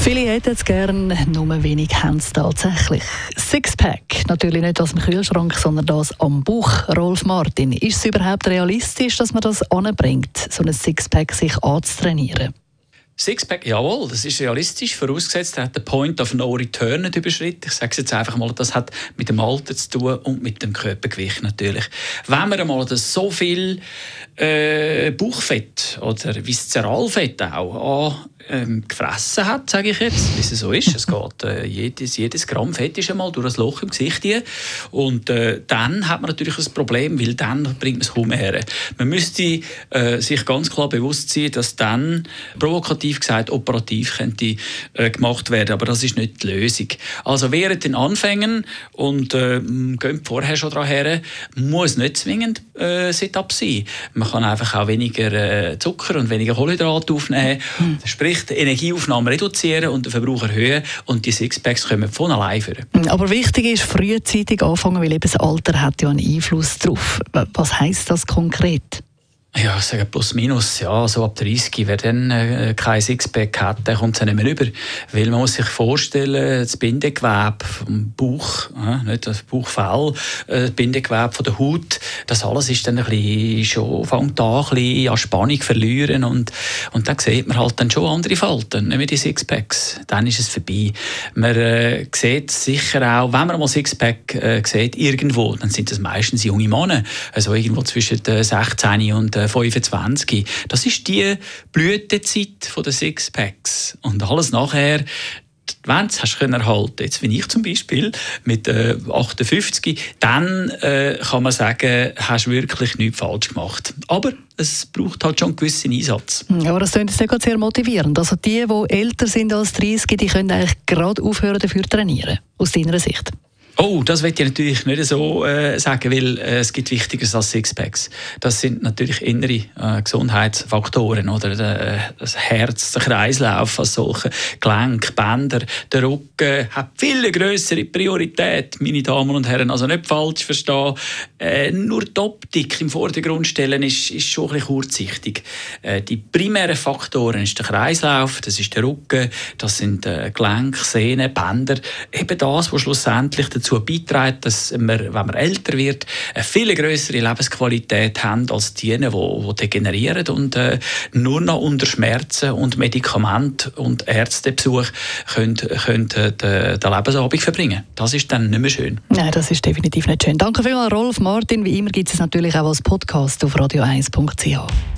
Viele hätten es gern, nur wenig haben es tatsächlich. Sixpack, natürlich nicht aus dem Kühlschrank, sondern das am Bauch. Rolf Martin, ist es überhaupt realistisch, dass man das anbringt, so ein Sixpack sich anzutrainieren? Sixpack, jawohl, das ist realistisch, vorausgesetzt, er hat den Point of No Return nicht überschritten. Ich sage es jetzt einfach mal, das hat mit dem Alter zu tun und mit dem Körpergewicht natürlich. Wenn man einmal das so viel äh, Bauchfett oder Viszeralfett auch an ähm, gefressen hat, sage ich jetzt, wie es so ist. Es geht, äh, jedes, jedes Gramm Fett ist einmal durch das Loch im Gesicht hier. Und äh, dann hat man natürlich ein Problem, weil dann bringt man es kaum her. Man müsste äh, sich ganz klar bewusst sein, dass dann provokativ gesagt operativ könnte äh, gemacht werden, aber das ist nicht die Lösung. Also während den Anfängen und äh, gehen vorher schon daran her, muss nicht zwingend äh, Sit-up sein. Man kann einfach auch weniger äh, Zucker und weniger Kohlenhydrate aufnehmen. Mhm. Sprich die Energieaufnahme reduzieren und den Verbrauch erhöhen und die Sixpacks kommen von allein führen. Aber wichtig ist frühzeitig anfangen, weil eben das Alter hat ja einen Einfluss darauf. Was heißt das konkret? Ja, sagen plus minus, ja, so ab 30, wer dann äh, kein Sixpack hat, der kommt es nicht mehr rüber. Weil man muss sich vorstellen, das Bindegewebe vom Bauch, äh, nicht das Bauchfell, äh, das Bindegewebe von der Haut, das alles ist dann ein bisschen, schon, fängt an, ein bisschen an Spannung verlieren und, und dann sieht man halt dann schon andere Falten, nicht mehr die Sixpacks. Dann ist es vorbei. Man äh, sieht sicher auch, wenn man mal Sixpack äh, sieht, irgendwo, dann sind das meistens junge Männer, also irgendwo zwischen 16 und 25. Das ist die Blütezeit der Sixpacks. Und alles nachher, wenn du hast erhalten jetzt wie ich zum Beispiel mit äh, 58, dann äh, kann man sagen, hast du wirklich nichts falsch gemacht. Aber es braucht halt schon einen gewissen Einsatz. Hm, aber das klingt sehr motivierend. Also die, die älter sind als 30, die können eigentlich gerade aufhören dafür trainieren, aus deiner Sicht. Oh, das will ich natürlich nicht so äh, sagen, weil äh, es gibt Wichtigeres als Sixpacks. Das sind natürlich innere äh, Gesundheitsfaktoren, oder äh, das Herz, der Kreislauf als solche, Gelenk, Bänder, der Rücken hat viel größere Priorität, meine Damen und Herren. Also nicht falsch verstehen. Äh, nur die Optik im Vordergrund stellen ist, ist schon ein bisschen kurzsichtig. Äh, die primären Faktoren ist der Kreislauf, das ist der Rücken, das sind äh, Gelenk, Sehnen, Bänder, eben das, was schlussendlich dazu beiträgt, dass wir, wenn man älter wird, eine viel größere Lebensqualität haben als die, die, die degenerieren und äh, nur noch unter Schmerzen und Medikament und Ärztebesuch können, können den, den Lebensabend verbringen. Das ist dann nicht mehr schön. Nein, das ist definitiv nicht schön. Danke vielmals, Rolf Martin. Wie immer gibt es natürlich auch als Podcast auf radio1.ch.